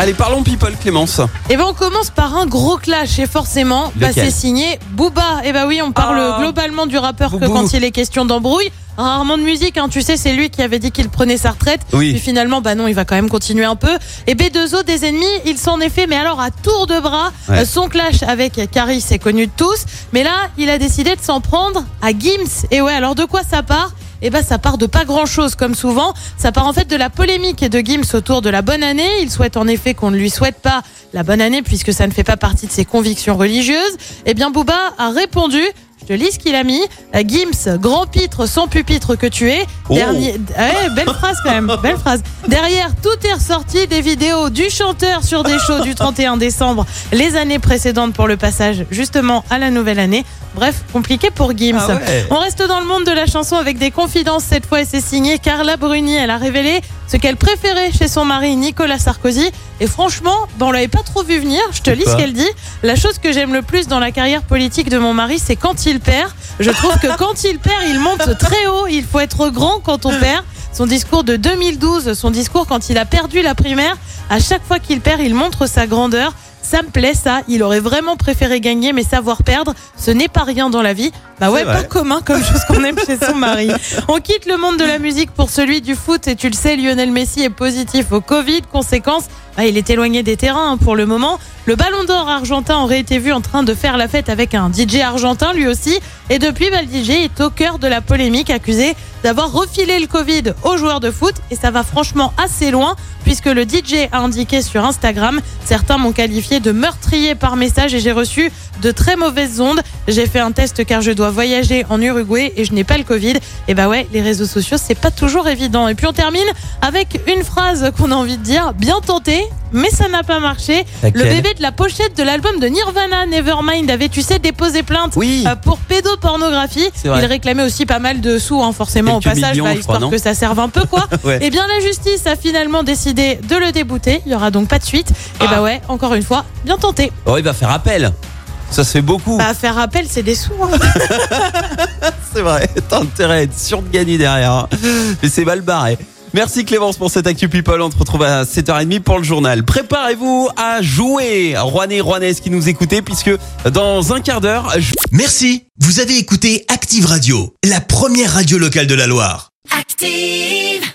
Allez, parlons people, Clémence. Et ben on commence par un gros clash et forcément, bah, c'est signé Booba. Et bah oui, on parle Ah. globalement du rappeur que quand il est question d'embrouille. Rarement de musique, hein. tu sais, c'est lui qui avait dit qu'il prenait sa retraite. Oui. Puis finalement, bah non, il va quand même continuer un peu. Et B2O des ennemis, il s'en est fait, mais alors à tour de bras, Ouais. euh, son clash avec Caris est connu de tous. Mais là, il a décidé de s'en prendre à Gims. Et ouais, alors de quoi ça part eh ben, ça part de pas grand chose, comme souvent. Ça part en fait de la polémique de Gims autour de la bonne année. Il souhaite en effet qu'on ne lui souhaite pas la bonne année puisque ça ne fait pas partie de ses convictions religieuses. Eh bien, Booba a répondu. Je te lis ce qu'il a mis. Euh, Gims, grand pitre sans pupitre que tu es. Oh. Dernier, Ouais, belle phrase quand même, belle phrase. Derrière, tout est ressorti des vidéos du chanteur sur des shows du 31 décembre, les années précédentes pour le passage justement à la nouvelle année. Bref, compliqué pour Gims. Ah ouais. On reste dans le monde de la chanson avec des confidences cette fois et c'est signé Carla Bruni. Elle a révélé ce qu'elle préférait chez son mari Nicolas Sarkozy. Et franchement, ben on l'avait pas trop vu venir. Je te lis ce qu'elle dit. La chose que j'aime le plus dans la carrière politique de mon mari, c'est quand il perd. Je trouve que quand il perd, il monte très haut. Il faut être grand quand on perd. Son discours de 2012, son discours quand il a perdu la primaire, à chaque fois qu'il perd, il montre sa grandeur. Ça me plaît ça, il aurait vraiment préféré gagner mais savoir perdre, ce n'est pas rien dans la vie. Bah ouais, pas commun comme chose qu'on aime chez son mari. On quitte le monde de la musique pour celui du foot et tu le sais, Lionel Messi est positif au Covid. Conséquence, bah, il est éloigné des terrains hein, pour le moment. Le ballon d'or argentin aurait été vu en train de faire la fête avec un DJ argentin lui aussi. Et depuis, bah, le DJ est au cœur de la polémique accusé d'avoir refilé le Covid aux joueurs de foot. Et ça va franchement assez loin puisque le DJ a indiqué sur Instagram, certains m'ont qualifié de meurtrier par message et j'ai reçu de très mauvaises ondes. J'ai fait un test car je dois voyager en Uruguay et je n'ai pas le Covid. Et bah ouais, les réseaux sociaux, c'est pas toujours évident. Et puis on termine avec une phrase qu'on a envie de dire, bien tenté, mais ça n'a pas marché. Le bébé de la pochette de l'album de Nirvana, Nevermind, avait, tu sais, déposé plainte Oui. euh, pour pédopornographie. Il réclamait aussi pas mal de sous, hein, forcément, Quelques au passage, millions, bah, crois, histoire que ça serve un peu, quoi. Ouais. Et bien, la justice a finalement décidé de le débouter. Il y aura donc pas de suite. Et Ah. bah ouais, encore une fois, bien tenté. Oh, il va faire appel. Ça se fait beaucoup. Bah, faire appel, c'est des sous. hein. C'est vrai. T'as intérêt à être sûr de gagner derrière. hein. Mais c'est mal barré. Merci Clémence pour cette Actu People. On se retrouve à 7h30 pour le journal. Préparez-vous à jouer, Rouennais et Rouennaises qui nous écoutez, puisque dans un quart d'heure, je- Merci, vous avez écouté Active Radio, la première radio locale de la Loire. Active.